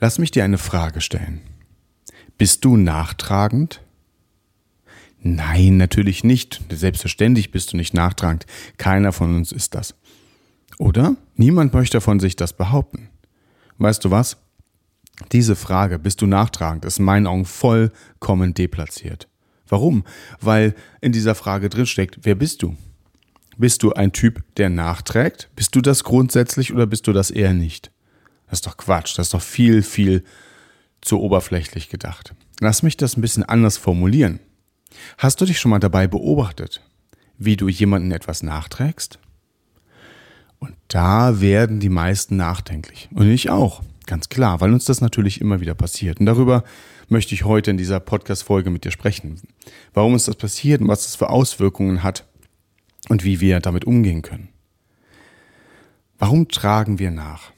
Lass mich dir eine Frage stellen. Bist du nachtragend? Nein, natürlich nicht. Selbstverständlich bist du nicht nachtragend. Keiner von uns ist das. Oder? Niemand möchte von sich das behaupten. Weißt du was? Diese Frage, bist du nachtragend, ist in meinen Augen vollkommen deplatziert. Warum? Weil in dieser Frage drinsteckt, wer bist du? Bist du ein Typ, der nachträgt? Bist du das grundsätzlich oder bist du das eher nicht? Das ist doch Quatsch, das ist doch viel, viel zu oberflächlich gedacht. Lass mich das ein bisschen anders formulieren. Hast du dich schon mal dabei beobachtet, wie du jemanden etwas nachträgst? Und da werden die meisten nachdenklich. Und ich auch, ganz klar, weil uns das natürlich immer wieder passiert. Und darüber möchte ich heute in dieser Podcast-Folge mit dir sprechen. Warum uns das passiert und was das für Auswirkungen hat und wie wir damit umgehen können. Warum tragen wir nach?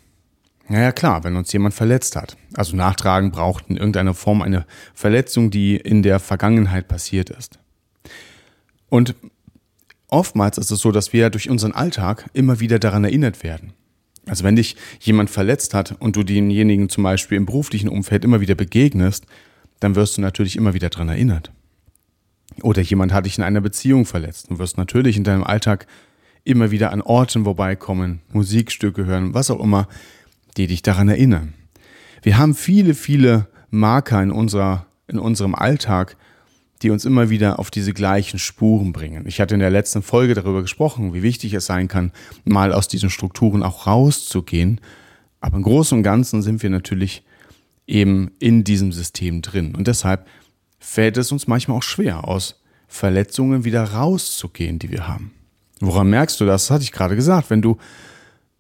Naja klar, wenn uns jemand verletzt hat. Also Nachtragen braucht in irgendeiner Form eine Verletzung, die in der Vergangenheit passiert ist. Und oftmals ist es so, dass wir durch unseren Alltag immer wieder daran erinnert werden. Also wenn dich jemand verletzt hat und du denjenigen zum Beispiel im beruflichen Umfeld immer wieder begegnest, dann wirst du natürlich immer wieder daran erinnert. Oder jemand hat dich in einer Beziehung verletzt und wirst natürlich in deinem Alltag immer wieder an Orten vorbeikommen, Musikstücke hören, was auch immer, die dich daran erinnern. Wir haben viele, viele Marker in, unserer, in unserem Alltag, die uns immer wieder auf diese gleichen Spuren bringen. Ich hatte in der letzten Folge darüber gesprochen, wie wichtig es sein kann, mal aus diesen Strukturen auch rauszugehen. Aber im Großen und Ganzen sind wir natürlich eben in diesem System drin. Und deshalb fällt es uns manchmal auch schwer, aus Verletzungen wieder rauszugehen, die wir haben. Woran merkst du das? Das hatte ich gerade gesagt. Wenn du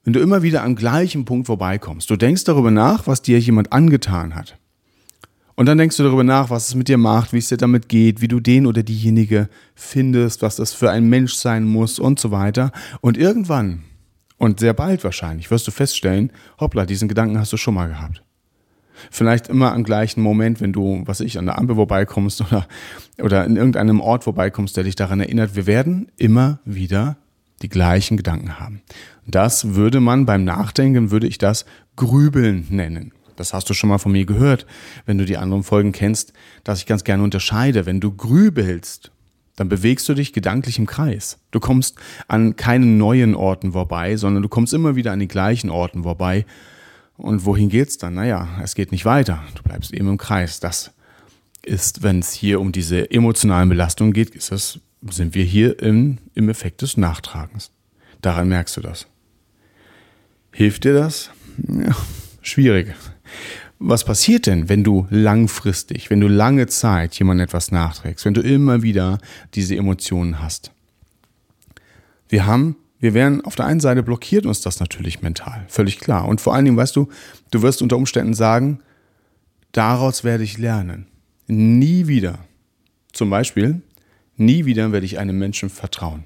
wenn du immer wieder am gleichen Punkt vorbeikommst, du denkst darüber nach, was dir jemand angetan hat. Und dann denkst du darüber nach, was es mit dir macht, wie es dir damit geht, wie du den oder diejenige findest, was das für ein Mensch sein muss und so weiter. Und irgendwann, und sehr bald wahrscheinlich, wirst du feststellen, hoppla, diesen Gedanken hast du schon mal gehabt. Vielleicht immer am gleichen Moment, wenn du, was ich, an der Ampel vorbeikommst oder, oder in irgendeinem Ort vorbeikommst, der dich daran erinnert. Wir werden immer wieder die gleichen Gedanken haben. Das würde man beim Nachdenken, würde ich das Grübeln nennen. Das hast du schon mal von mir gehört, wenn du die anderen Folgen kennst, dass ich ganz gerne unterscheide. Wenn du grübelst, dann bewegst du dich gedanklich im Kreis. Du kommst an keinen neuen Orten vorbei, sondern du kommst immer wieder an die gleichen Orten vorbei. Und wohin geht's dann? Naja, es geht nicht weiter. Du bleibst eben im Kreis. Das ist, wenn es hier um diese emotionalen Belastungen geht, ist das sind wir hier im, im Effekt des Nachtragens. Daran merkst du das. Hilft dir das? Ja, schwierig. Was passiert denn, wenn du langfristig, wenn du lange Zeit jemandem etwas nachträgst, wenn du immer wieder diese Emotionen hast? Wir haben, wir werden auf der einen Seite blockiert uns das natürlich mental, völlig klar. Und vor allen Dingen, weißt du, du wirst unter Umständen sagen, daraus werde ich lernen. Nie wieder. Zum Beispiel, Nie wieder werde ich einem Menschen vertrauen.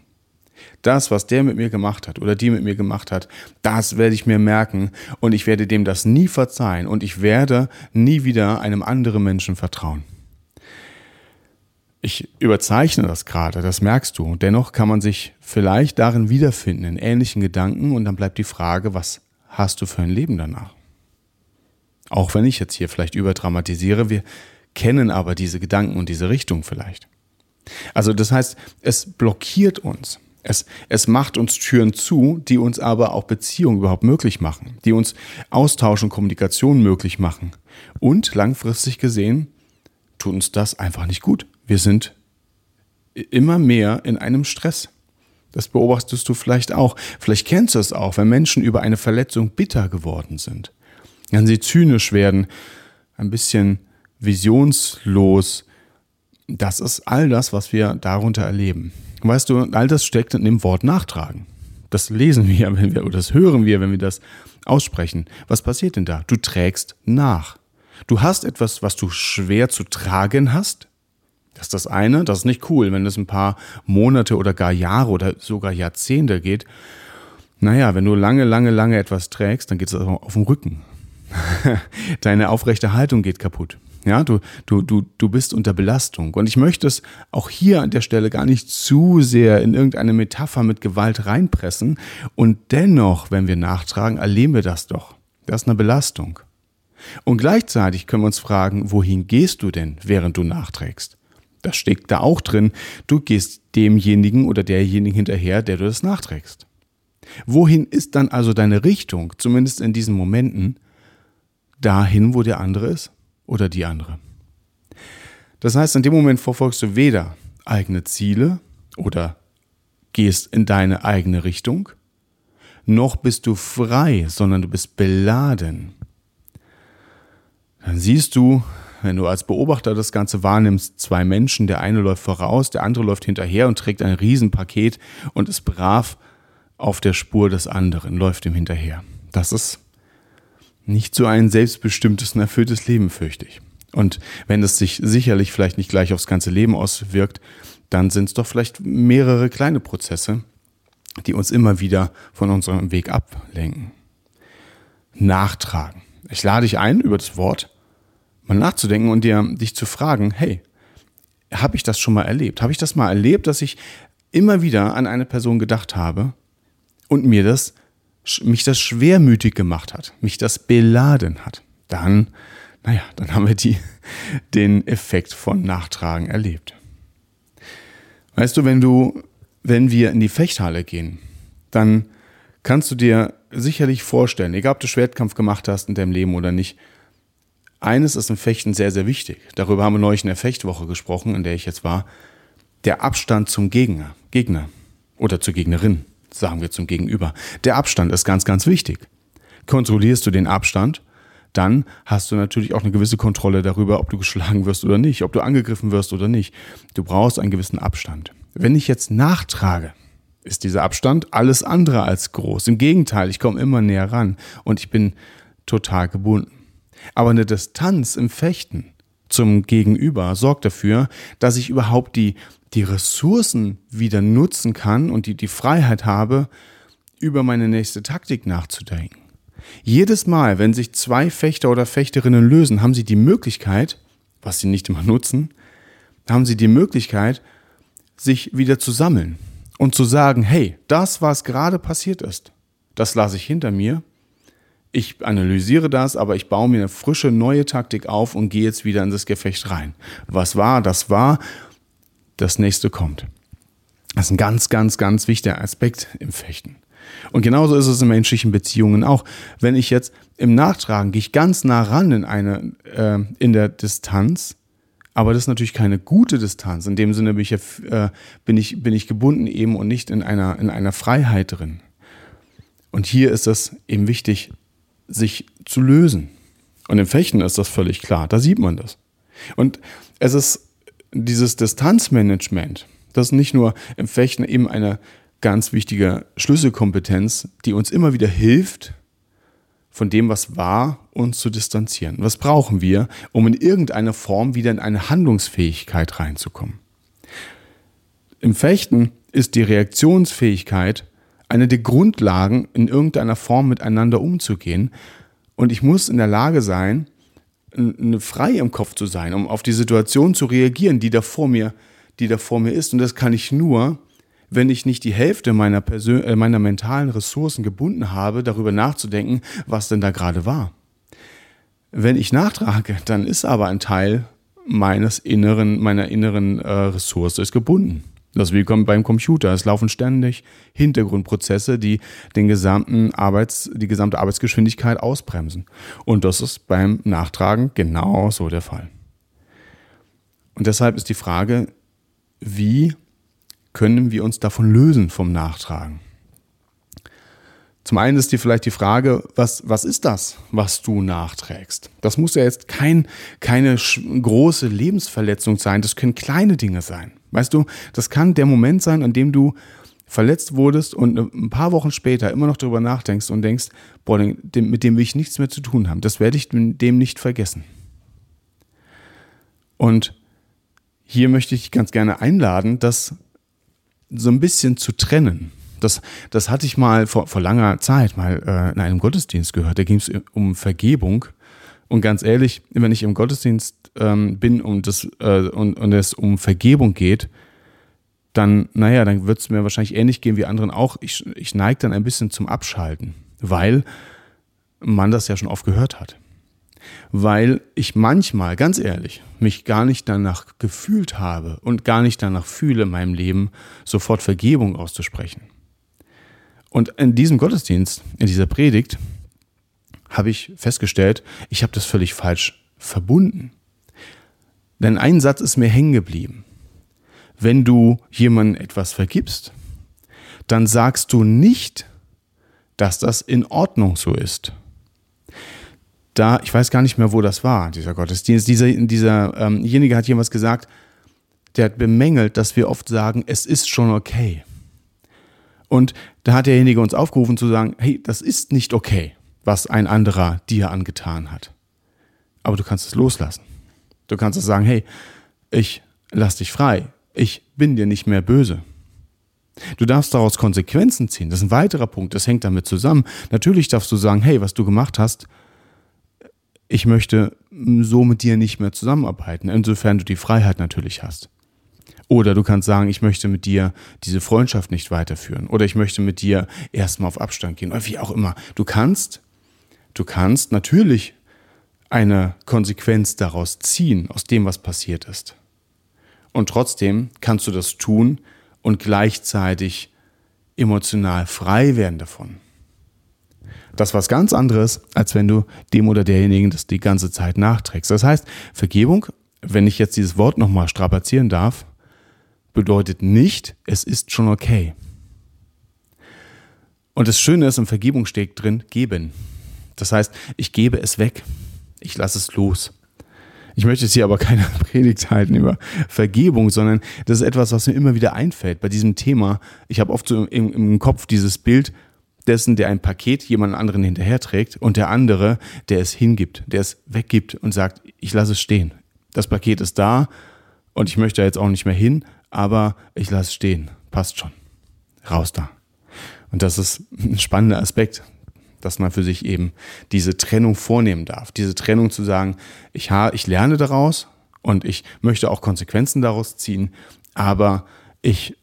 Das, was der mit mir gemacht hat oder die mit mir gemacht hat, das werde ich mir merken und ich werde dem das nie verzeihen und ich werde nie wieder einem anderen Menschen vertrauen. Ich überzeichne das gerade, das merkst du. Dennoch kann man sich vielleicht darin wiederfinden, in ähnlichen Gedanken und dann bleibt die Frage, was hast du für ein Leben danach? Auch wenn ich jetzt hier vielleicht überdramatisiere, wir kennen aber diese Gedanken und diese Richtung vielleicht. Also das heißt, es blockiert uns. Es, es macht uns Türen zu, die uns aber auch Beziehungen überhaupt möglich machen, die uns Austausch und Kommunikation möglich machen. Und langfristig gesehen tut uns das einfach nicht gut. Wir sind immer mehr in einem Stress. Das beobachtest du vielleicht auch. Vielleicht kennst du es auch, wenn Menschen über eine Verletzung bitter geworden sind. Wenn sie zynisch werden, ein bisschen visionslos, das ist all das, was wir darunter erleben. Weißt du, all das steckt in dem Wort nachtragen. Das lesen wir, wenn wir, oder das hören wir, wenn wir das aussprechen. Was passiert denn da? Du trägst nach. Du hast etwas, was du schwer zu tragen hast. Das ist das eine, das ist nicht cool, wenn es ein paar Monate oder gar Jahre oder sogar Jahrzehnte geht. Naja, wenn du lange, lange, lange etwas trägst, dann geht es auf dem Rücken. Deine aufrechte Haltung geht kaputt. Ja, du, du, du, du bist unter Belastung. Und ich möchte es auch hier an der Stelle gar nicht zu sehr in irgendeine Metapher mit Gewalt reinpressen. Und dennoch, wenn wir nachtragen, erleben wir das doch. Das ist eine Belastung. Und gleichzeitig können wir uns fragen, wohin gehst du denn, während du nachträgst? Das steckt da auch drin. Du gehst demjenigen oder derjenigen hinterher, der du das nachträgst. Wohin ist dann also deine Richtung, zumindest in diesen Momenten? Dahin, wo der andere ist? Oder die andere. Das heißt, in dem Moment verfolgst du weder eigene Ziele oder gehst in deine eigene Richtung, noch bist du frei, sondern du bist beladen. Dann siehst du, wenn du als Beobachter das Ganze wahrnimmst, zwei Menschen, der eine läuft voraus, der andere läuft hinterher und trägt ein Riesenpaket und ist brav auf der Spur des anderen, läuft ihm hinterher. Das ist nicht so ein selbstbestimmtes und erfülltes Leben, fürchte ich. Und wenn es sich sicherlich vielleicht nicht gleich aufs ganze Leben auswirkt, dann sind es doch vielleicht mehrere kleine Prozesse, die uns immer wieder von unserem Weg ablenken. Nachtragen. Ich lade dich ein, über das Wort mal nachzudenken und dir, dich zu fragen, hey, habe ich das schon mal erlebt? Habe ich das mal erlebt, dass ich immer wieder an eine Person gedacht habe und mir das mich das schwermütig gemacht hat, mich das beladen hat, dann, naja, dann haben wir die, den Effekt von Nachtragen erlebt. Weißt du, wenn du, wenn wir in die Fechthalle gehen, dann kannst du dir sicherlich vorstellen, egal ob du Schwertkampf gemacht hast in deinem Leben oder nicht, eines ist im Fechten sehr, sehr wichtig. Darüber haben wir neulich in der Fechtwoche gesprochen, in der ich jetzt war. Der Abstand zum Gegner, Gegner oder zur Gegnerin sagen wir zum Gegenüber. Der Abstand ist ganz, ganz wichtig. Kontrollierst du den Abstand, dann hast du natürlich auch eine gewisse Kontrolle darüber, ob du geschlagen wirst oder nicht, ob du angegriffen wirst oder nicht. Du brauchst einen gewissen Abstand. Wenn ich jetzt nachtrage, ist dieser Abstand alles andere als groß. Im Gegenteil, ich komme immer näher ran und ich bin total gebunden. Aber eine Distanz im Fechten zum Gegenüber sorgt dafür, dass ich überhaupt die die Ressourcen wieder nutzen kann und die, die Freiheit habe, über meine nächste Taktik nachzudenken. Jedes Mal, wenn sich zwei Fechter oder Fechterinnen lösen, haben sie die Möglichkeit, was sie nicht immer nutzen, haben sie die Möglichkeit, sich wieder zu sammeln und zu sagen, hey, das, was gerade passiert ist, das lasse ich hinter mir. Ich analysiere das, aber ich baue mir eine frische neue Taktik auf und gehe jetzt wieder in das Gefecht rein. Was war, das war das nächste kommt. Das ist ein ganz, ganz, ganz wichtiger Aspekt im Fechten. Und genauso ist es in menschlichen Beziehungen auch. Wenn ich jetzt im Nachtragen gehe ich ganz nah ran in eine, äh, in der Distanz, aber das ist natürlich keine gute Distanz. In dem Sinne bin ich, äh, bin ich, bin ich gebunden eben und nicht in einer, in einer Freiheit drin. Und hier ist es eben wichtig, sich zu lösen. Und im Fechten ist das völlig klar. Da sieht man das. Und es ist dieses Distanzmanagement, das ist nicht nur im Fechten eben eine ganz wichtige Schlüsselkompetenz, die uns immer wieder hilft, von dem, was war, uns zu distanzieren. Was brauchen wir, um in irgendeiner Form wieder in eine Handlungsfähigkeit reinzukommen? Im Fechten ist die Reaktionsfähigkeit eine der Grundlagen, in irgendeiner Form miteinander umzugehen. Und ich muss in der Lage sein, frei im Kopf zu sein, um auf die Situation zu reagieren, die da vor mir, die da vor mir ist. Und das kann ich nur, wenn ich nicht die Hälfte meiner, Persön äh, meiner mentalen Ressourcen gebunden habe, darüber nachzudenken, was denn da gerade war. Wenn ich nachtrage, dann ist aber ein Teil meines inneren, meiner inneren äh, Ressource gebunden. Das ist wie beim Computer. Es laufen ständig Hintergrundprozesse, die den gesamten Arbeits, die gesamte Arbeitsgeschwindigkeit ausbremsen. Und das ist beim Nachtragen genau so der Fall. Und deshalb ist die Frage, wie können wir uns davon lösen vom Nachtragen? Zum einen ist dir vielleicht die Frage, was, was ist das, was du nachträgst? Das muss ja jetzt kein, keine große Lebensverletzung sein, das können kleine Dinge sein. Weißt du, das kann der Moment sein, an dem du verletzt wurdest und ein paar Wochen später immer noch darüber nachdenkst und denkst, boah, mit dem will ich nichts mehr zu tun haben. Das werde ich dem nicht vergessen. Und hier möchte ich ganz gerne einladen, das so ein bisschen zu trennen. Das, das hatte ich mal vor, vor langer Zeit mal äh, in einem Gottesdienst gehört. Da ging es um Vergebung. Und ganz ehrlich, wenn ich im Gottesdienst ähm, bin und, das, äh, und, und es um Vergebung geht, dann, naja, dann wird es mir wahrscheinlich ähnlich gehen wie anderen auch. Ich, ich neige dann ein bisschen zum Abschalten, weil man das ja schon oft gehört hat. Weil ich manchmal, ganz ehrlich, mich gar nicht danach gefühlt habe und gar nicht danach fühle, in meinem Leben sofort Vergebung auszusprechen. Und in diesem Gottesdienst, in dieser Predigt, habe ich festgestellt, ich habe das völlig falsch verbunden. Denn ein Satz ist mir hängen geblieben. Wenn du jemandem etwas vergibst, dann sagst du nicht, dass das in Ordnung so ist. Da, ich weiß gar nicht mehr, wo das war, dieser Gottesdienst. Dieser, dieser ähm, hat jemals gesagt, der hat bemängelt, dass wir oft sagen, es ist schon okay. Und da hat derjenige uns aufgerufen zu sagen, hey, das ist nicht okay, was ein anderer dir angetan hat. Aber du kannst es loslassen. Du kannst es sagen, hey, ich lass dich frei. Ich bin dir nicht mehr böse. Du darfst daraus Konsequenzen ziehen. Das ist ein weiterer Punkt. Das hängt damit zusammen. Natürlich darfst du sagen, hey, was du gemacht hast, ich möchte so mit dir nicht mehr zusammenarbeiten, insofern du die Freiheit natürlich hast. Oder du kannst sagen, ich möchte mit dir diese Freundschaft nicht weiterführen. Oder ich möchte mit dir erstmal auf Abstand gehen. Oder wie auch immer. Du kannst, du kannst natürlich eine Konsequenz daraus ziehen, aus dem, was passiert ist. Und trotzdem kannst du das tun und gleichzeitig emotional frei werden davon. Das ist was ganz anderes, als wenn du dem oder derjenigen das die ganze Zeit nachträgst. Das heißt, Vergebung, wenn ich jetzt dieses Wort nochmal strapazieren darf, bedeutet nicht, es ist schon okay. Und das Schöne ist, in Vergebung steht drin, geben. Das heißt, ich gebe es weg. Ich lasse es los. Ich möchte jetzt hier aber keine Predigt halten über Vergebung, sondern das ist etwas, was mir immer wieder einfällt bei diesem Thema. Ich habe oft so im, im Kopf dieses Bild dessen, der ein Paket jemand anderen hinterherträgt und der andere, der es hingibt, der es weggibt und sagt, ich lasse es stehen. Das Paket ist da und ich möchte jetzt auch nicht mehr hin, aber ich lasse es stehen. Passt schon. Raus da. Und das ist ein spannender Aspekt, dass man für sich eben diese Trennung vornehmen darf. Diese Trennung zu sagen, ich, ha, ich lerne daraus und ich möchte auch Konsequenzen daraus ziehen, aber ich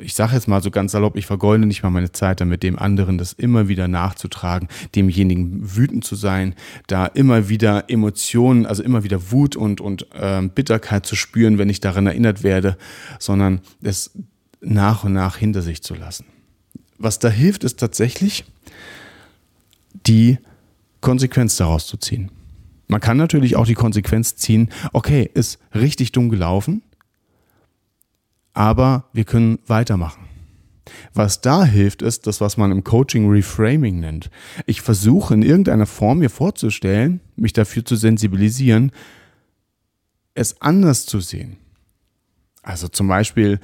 ich sage jetzt mal so ganz salopp, ich vergeude nicht mal meine Zeit damit, dem anderen das immer wieder nachzutragen, demjenigen wütend zu sein, da immer wieder Emotionen, also immer wieder Wut und, und äh, Bitterkeit zu spüren, wenn ich daran erinnert werde, sondern es nach und nach hinter sich zu lassen. Was da hilft, ist tatsächlich die Konsequenz daraus zu ziehen. Man kann natürlich auch die Konsequenz ziehen, okay, ist richtig dumm gelaufen, aber wir können weitermachen. Was da hilft, ist das, was man im Coaching Reframing nennt. Ich versuche in irgendeiner Form mir vorzustellen, mich dafür zu sensibilisieren, es anders zu sehen. Also zum Beispiel,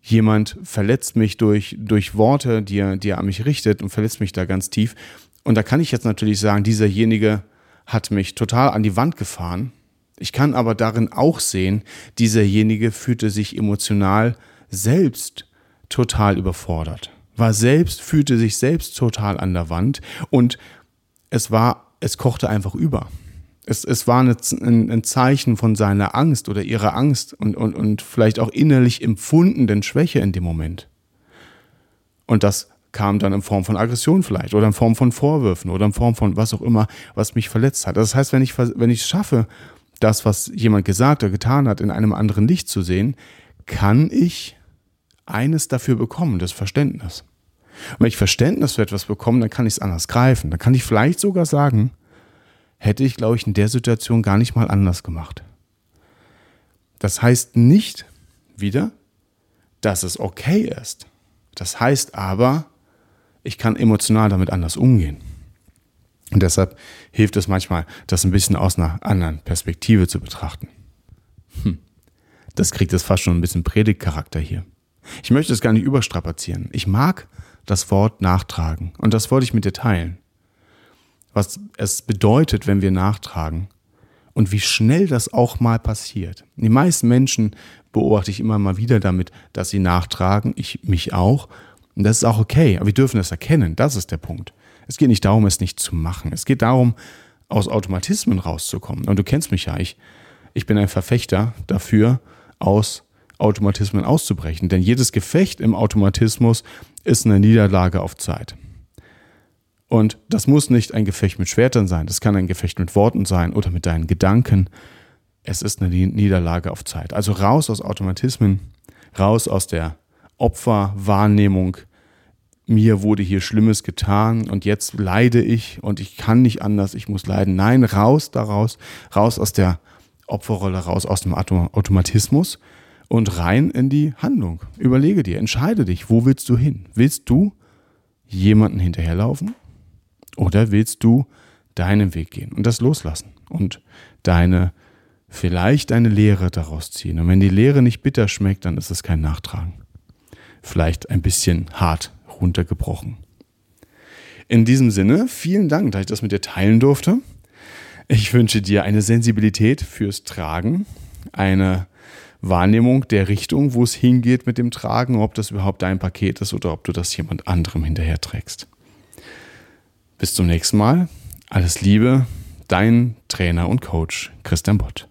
jemand verletzt mich durch, durch Worte, die er, die er an mich richtet und verletzt mich da ganz tief. Und da kann ich jetzt natürlich sagen, dieserjenige hat mich total an die Wand gefahren ich kann aber darin auch sehen, dieserjenige fühlte sich emotional selbst total überfordert, war selbst, fühlte sich selbst total an der Wand und es war, es kochte einfach über. Es, es war ein, ein Zeichen von seiner Angst oder ihrer Angst und, und, und vielleicht auch innerlich empfundenen Schwäche in dem Moment. Und das kam dann in Form von Aggression vielleicht oder in Form von Vorwürfen oder in Form von was auch immer, was mich verletzt hat. Das heißt, wenn ich, wenn es schaffe, das, was jemand gesagt oder getan hat, in einem anderen Licht zu sehen, kann ich eines dafür bekommen, das Verständnis. Und wenn ich Verständnis für etwas bekomme, dann kann ich es anders greifen. Dann kann ich vielleicht sogar sagen, hätte ich, glaube ich, in der Situation gar nicht mal anders gemacht. Das heißt nicht wieder, dass es okay ist. Das heißt aber, ich kann emotional damit anders umgehen. Und deshalb hilft es manchmal, das ein bisschen aus einer anderen Perspektive zu betrachten. Hm. Das kriegt jetzt fast schon ein bisschen Predigtcharakter hier. Ich möchte es gar nicht überstrapazieren. Ich mag das Wort nachtragen und das wollte ich mit dir teilen. Was es bedeutet, wenn wir nachtragen und wie schnell das auch mal passiert. Die meisten Menschen beobachte ich immer mal wieder damit, dass sie nachtragen, ich mich auch. Und das ist auch okay, aber wir dürfen das erkennen, das ist der Punkt. Es geht nicht darum, es nicht zu machen. Es geht darum, aus Automatismen rauszukommen. Und du kennst mich ja, ich, ich bin ein Verfechter dafür, aus Automatismen auszubrechen. Denn jedes Gefecht im Automatismus ist eine Niederlage auf Zeit. Und das muss nicht ein Gefecht mit Schwertern sein, das kann ein Gefecht mit Worten sein oder mit deinen Gedanken. Es ist eine Niederlage auf Zeit. Also raus aus Automatismen, raus aus der Opferwahrnehmung. Mir wurde hier Schlimmes getan und jetzt leide ich und ich kann nicht anders, ich muss leiden. Nein, raus daraus, raus aus der Opferrolle, raus aus dem Automatismus und rein in die Handlung. Überlege dir, entscheide dich, wo willst du hin? Willst du jemanden hinterherlaufen oder willst du deinen Weg gehen und das loslassen und deine, vielleicht deine Lehre daraus ziehen? Und wenn die Lehre nicht bitter schmeckt, dann ist es kein Nachtragen. Vielleicht ein bisschen hart runtergebrochen. In diesem Sinne, vielen Dank, dass ich das mit dir teilen durfte. Ich wünsche dir eine Sensibilität fürs Tragen, eine Wahrnehmung der Richtung, wo es hingeht mit dem Tragen, ob das überhaupt dein Paket ist oder ob du das jemand anderem hinterher trägst. Bis zum nächsten Mal. Alles Liebe, dein Trainer und Coach Christian Bott.